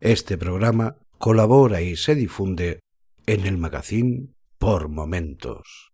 Este programa colabora y se difunde en el magazine Por Momentos.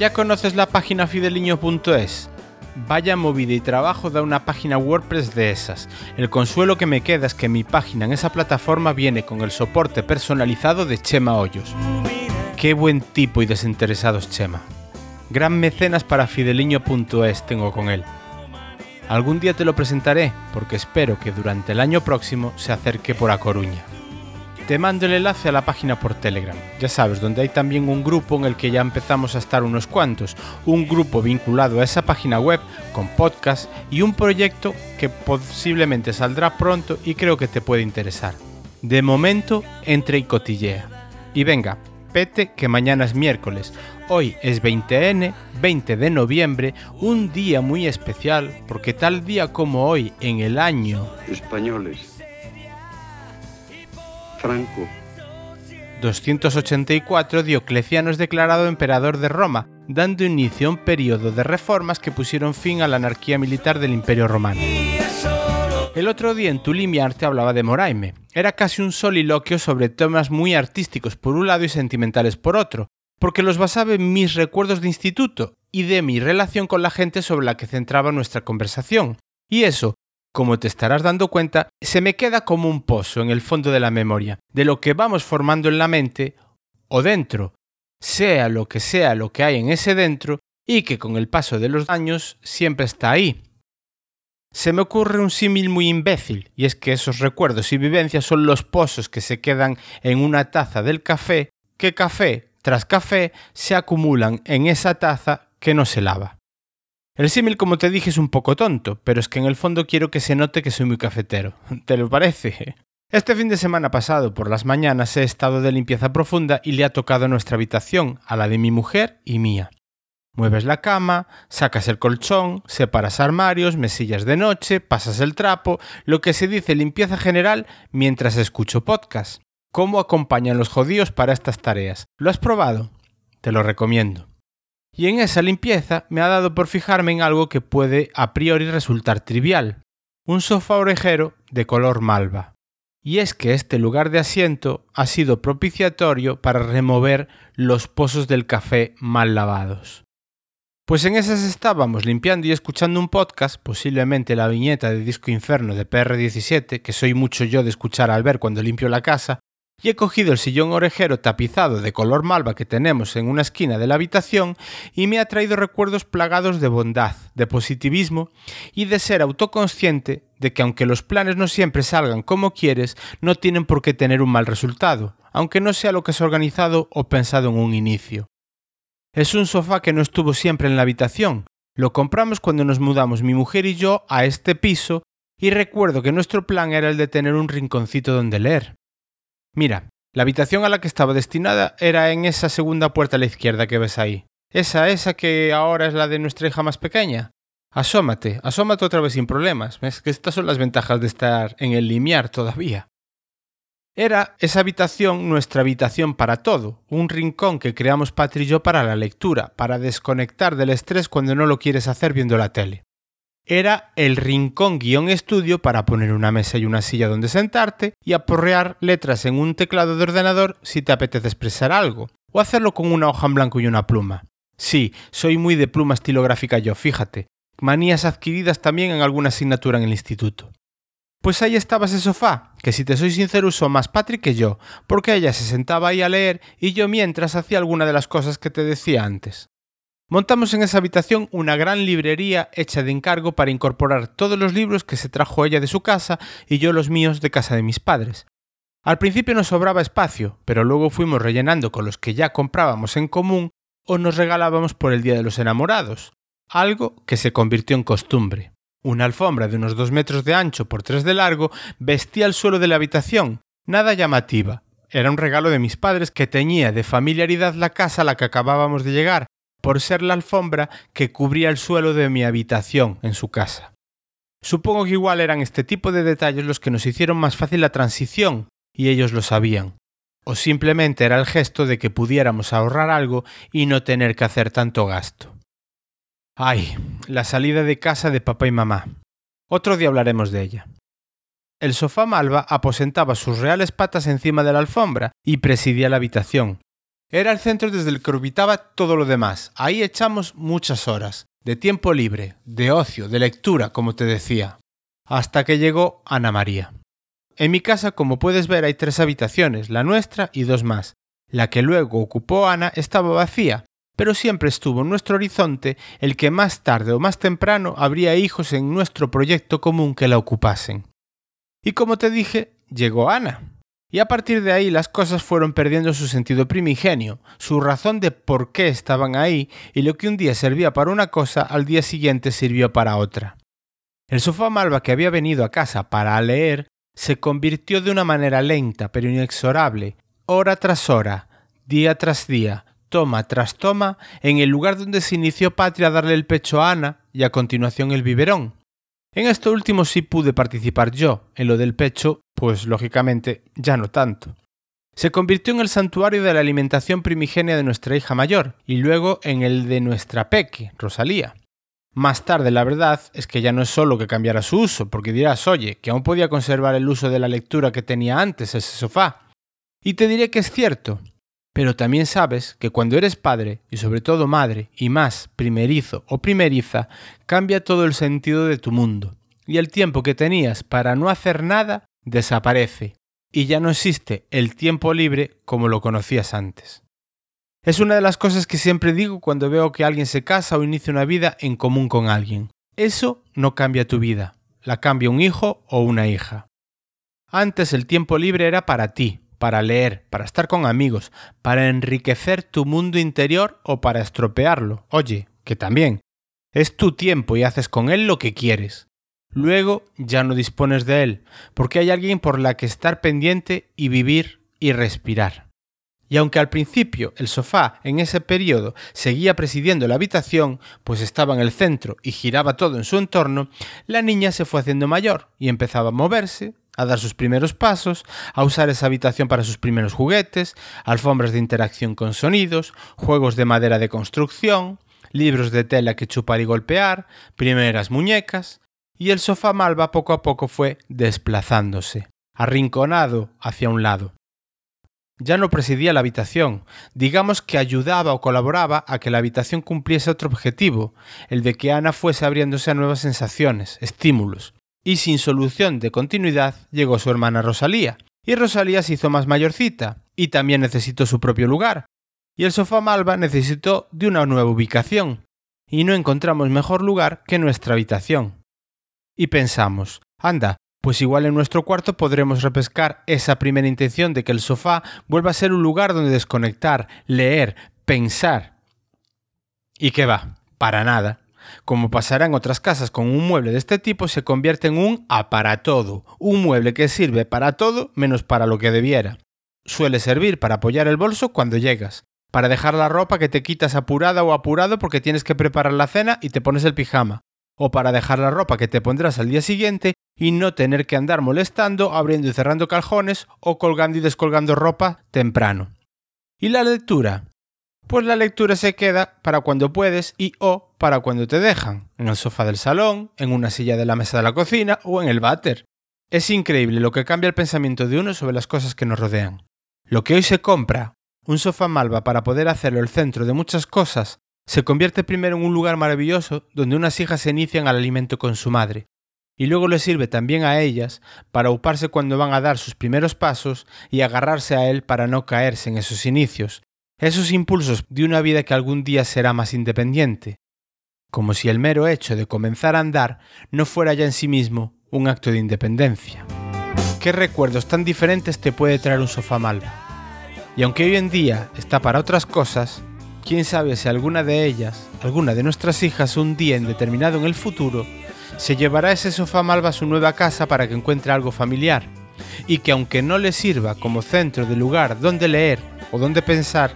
¿Ya conoces la página fideliño.es? Vaya movida y trabajo da una página WordPress de esas. El consuelo que me queda es que mi página en esa plataforma viene con el soporte personalizado de Chema Hoyos. Qué buen tipo y desinteresado es Chema. Gran mecenas para fideliño.es tengo con él. Algún día te lo presentaré porque espero que durante el año próximo se acerque por A Coruña. Te mando el enlace a la página por Telegram, ya sabes, donde hay también un grupo en el que ya empezamos a estar unos cuantos, un grupo vinculado a esa página web con podcast y un proyecto que posiblemente saldrá pronto y creo que te puede interesar. De momento, entre y cotillea. Y venga, pete que mañana es miércoles. Hoy es 20N, 20 de noviembre, un día muy especial porque tal día como hoy en el año españoles. Franco, 284 Diocleciano es declarado emperador de Roma, dando inicio a un periodo de reformas que pusieron fin a la anarquía militar del Imperio Romano. El otro día en Tulimiar te hablaba de Moraime. Era casi un soliloquio sobre temas muy artísticos por un lado y sentimentales por otro, porque los basaba en mis recuerdos de instituto y de mi relación con la gente sobre la que centraba nuestra conversación. Y eso, como te estarás dando cuenta, se me queda como un pozo en el fondo de la memoria, de lo que vamos formando en la mente o dentro, sea lo que sea lo que hay en ese dentro, y que con el paso de los años siempre está ahí. Se me ocurre un símil muy imbécil, y es que esos recuerdos y vivencias son los pozos que se quedan en una taza del café, que café tras café se acumulan en esa taza que no se lava. El símil, como te dije, es un poco tonto, pero es que en el fondo quiero que se note que soy muy cafetero. ¿Te lo parece? Este fin de semana pasado, por las mañanas, he estado de limpieza profunda y le ha tocado nuestra habitación, a la de mi mujer y mía. Mueves la cama, sacas el colchón, separas armarios, mesillas de noche, pasas el trapo, lo que se dice limpieza general mientras escucho podcast. ¿Cómo acompañan los judíos para estas tareas? ¿Lo has probado? Te lo recomiendo. Y en esa limpieza me ha dado por fijarme en algo que puede a priori resultar trivial. Un sofá orejero de color malva. Y es que este lugar de asiento ha sido propiciatorio para remover los pozos del café mal lavados. Pues en esas estábamos limpiando y escuchando un podcast, posiblemente la viñeta de Disco Inferno de PR17, que soy mucho yo de escuchar al ver cuando limpio la casa, y he cogido el sillón orejero tapizado de color malva que tenemos en una esquina de la habitación y me ha traído recuerdos plagados de bondad, de positivismo y de ser autoconsciente de que aunque los planes no siempre salgan como quieres, no tienen por qué tener un mal resultado, aunque no sea lo que has organizado o pensado en un inicio. Es un sofá que no estuvo siempre en la habitación. Lo compramos cuando nos mudamos mi mujer y yo a este piso y recuerdo que nuestro plan era el de tener un rinconcito donde leer. Mira, la habitación a la que estaba destinada era en esa segunda puerta a la izquierda que ves ahí. Esa, esa que ahora es la de nuestra hija más pequeña. Asómate, asómate otra vez sin problemas. Es que estas son las ventajas de estar en el limiar todavía. Era esa habitación nuestra habitación para todo, un rincón que creamos Patri y yo para la lectura, para desconectar del estrés cuando no lo quieres hacer viendo la tele. Era el rincón guion estudio para poner una mesa y una silla donde sentarte y aporrear letras en un teclado de ordenador si te apetece expresar algo, o hacerlo con una hoja en blanco y una pluma. Sí, soy muy de pluma estilográfica yo, fíjate, manías adquiridas también en alguna asignatura en el instituto. Pues ahí estaba ese sofá, que si te soy sincero usó más Patrick que yo, porque ella se sentaba ahí a leer y yo mientras hacía alguna de las cosas que te decía antes. Montamos en esa habitación una gran librería hecha de encargo para incorporar todos los libros que se trajo ella de su casa y yo los míos de casa de mis padres. Al principio nos sobraba espacio, pero luego fuimos rellenando con los que ya comprábamos en común o nos regalábamos por el Día de los Enamorados, algo que se convirtió en costumbre. Una alfombra de unos dos metros de ancho por tres de largo vestía el suelo de la habitación, nada llamativa. Era un regalo de mis padres que teñía de familiaridad la casa a la que acabábamos de llegar, por ser la alfombra que cubría el suelo de mi habitación en su casa. Supongo que igual eran este tipo de detalles los que nos hicieron más fácil la transición, y ellos lo sabían. O simplemente era el gesto de que pudiéramos ahorrar algo y no tener que hacer tanto gasto. Ay, la salida de casa de papá y mamá. Otro día hablaremos de ella. El sofá malva aposentaba sus reales patas encima de la alfombra y presidía la habitación. Era el centro desde el que orbitaba todo lo demás. Ahí echamos muchas horas, de tiempo libre, de ocio, de lectura, como te decía. Hasta que llegó Ana María. En mi casa, como puedes ver, hay tres habitaciones, la nuestra y dos más. La que luego ocupó Ana estaba vacía, pero siempre estuvo en nuestro horizonte el que más tarde o más temprano habría hijos en nuestro proyecto común que la ocupasen. Y como te dije, llegó Ana. Y a partir de ahí las cosas fueron perdiendo su sentido primigenio, su razón de por qué estaban ahí, y lo que un día servía para una cosa, al día siguiente sirvió para otra. El sofá malva que había venido a casa para leer se convirtió de una manera lenta pero inexorable, hora tras hora, día tras día, toma tras toma, en el lugar donde se inició Patria a darle el pecho a Ana y a continuación el biberón. En esto último sí pude participar yo, en lo del pecho, pues lógicamente ya no tanto. Se convirtió en el santuario de la alimentación primigenia de nuestra hija mayor y luego en el de nuestra peque, Rosalía. Más tarde, la verdad es que ya no es solo que cambiara su uso, porque dirás, oye, que aún podía conservar el uso de la lectura que tenía antes ese sofá. Y te diré que es cierto, pero también sabes que cuando eres padre, y sobre todo madre, y más primerizo o primeriza, cambia todo el sentido de tu mundo, y el tiempo que tenías para no hacer nada desaparece, y ya no existe el tiempo libre como lo conocías antes. Es una de las cosas que siempre digo cuando veo que alguien se casa o inicia una vida en común con alguien. Eso no cambia tu vida, la cambia un hijo o una hija. Antes el tiempo libre era para ti, para leer, para estar con amigos, para enriquecer tu mundo interior o para estropearlo. Oye, que también. Es tu tiempo y haces con él lo que quieres. Luego ya no dispones de él, porque hay alguien por la que estar pendiente y vivir y respirar. Y aunque al principio el sofá en ese periodo seguía presidiendo la habitación, pues estaba en el centro y giraba todo en su entorno, la niña se fue haciendo mayor y empezaba a moverse, a dar sus primeros pasos, a usar esa habitación para sus primeros juguetes, alfombras de interacción con sonidos, juegos de madera de construcción, libros de tela que chupar y golpear, primeras muñecas, y el sofá malva poco a poco fue desplazándose, arrinconado hacia un lado. Ya no presidía la habitación, digamos que ayudaba o colaboraba a que la habitación cumpliese otro objetivo, el de que Ana fuese abriéndose a nuevas sensaciones, estímulos, y sin solución de continuidad llegó su hermana Rosalía. Y Rosalía se hizo más mayorcita, y también necesitó su propio lugar. Y el sofá malva necesitó de una nueva ubicación, y no encontramos mejor lugar que nuestra habitación. Y pensamos, anda, pues igual en nuestro cuarto podremos repescar esa primera intención de que el sofá vuelva a ser un lugar donde desconectar, leer, pensar. ¿Y qué va? Para nada. Como pasará en otras casas con un mueble de este tipo, se convierte en un aparatodo, un mueble que sirve para todo menos para lo que debiera. Suele servir para apoyar el bolso cuando llegas, para dejar la ropa que te quitas apurada o apurado porque tienes que preparar la cena y te pones el pijama, o para dejar la ropa que te pondrás al día siguiente y no tener que andar molestando, abriendo y cerrando cajones o colgando y descolgando ropa temprano. ¿Y la lectura? pues la lectura se queda para cuando puedes y o para cuando te dejan, en el sofá del salón, en una silla de la mesa de la cocina o en el váter. Es increíble lo que cambia el pensamiento de uno sobre las cosas que nos rodean. Lo que hoy se compra, un sofá malva para poder hacerlo el centro de muchas cosas, se convierte primero en un lugar maravilloso donde unas hijas se inician al alimento con su madre, y luego le sirve también a ellas para uparse cuando van a dar sus primeros pasos y agarrarse a él para no caerse en esos inicios, esos impulsos de una vida que algún día será más independiente, como si el mero hecho de comenzar a andar no fuera ya en sí mismo un acto de independencia. ¿Qué recuerdos tan diferentes te puede traer un sofá malva? Y aunque hoy en día está para otras cosas, quién sabe si alguna de ellas, alguna de nuestras hijas un día indeterminado en el futuro, se llevará ese sofá malva a su nueva casa para que encuentre algo familiar y que aunque no le sirva como centro de lugar donde leer o donde pensar,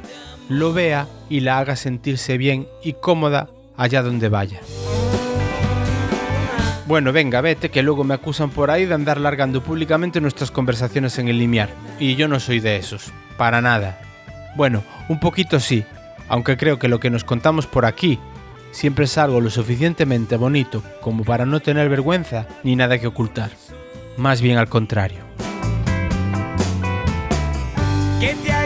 lo vea y la haga sentirse bien y cómoda allá donde vaya. Bueno, venga, vete, que luego me acusan por ahí de andar largando públicamente nuestras conversaciones en el limiar. Y yo no soy de esos, para nada. Bueno, un poquito sí, aunque creo que lo que nos contamos por aquí siempre es algo lo suficientemente bonito como para no tener vergüenza ni nada que ocultar. Más bien al contrario. que te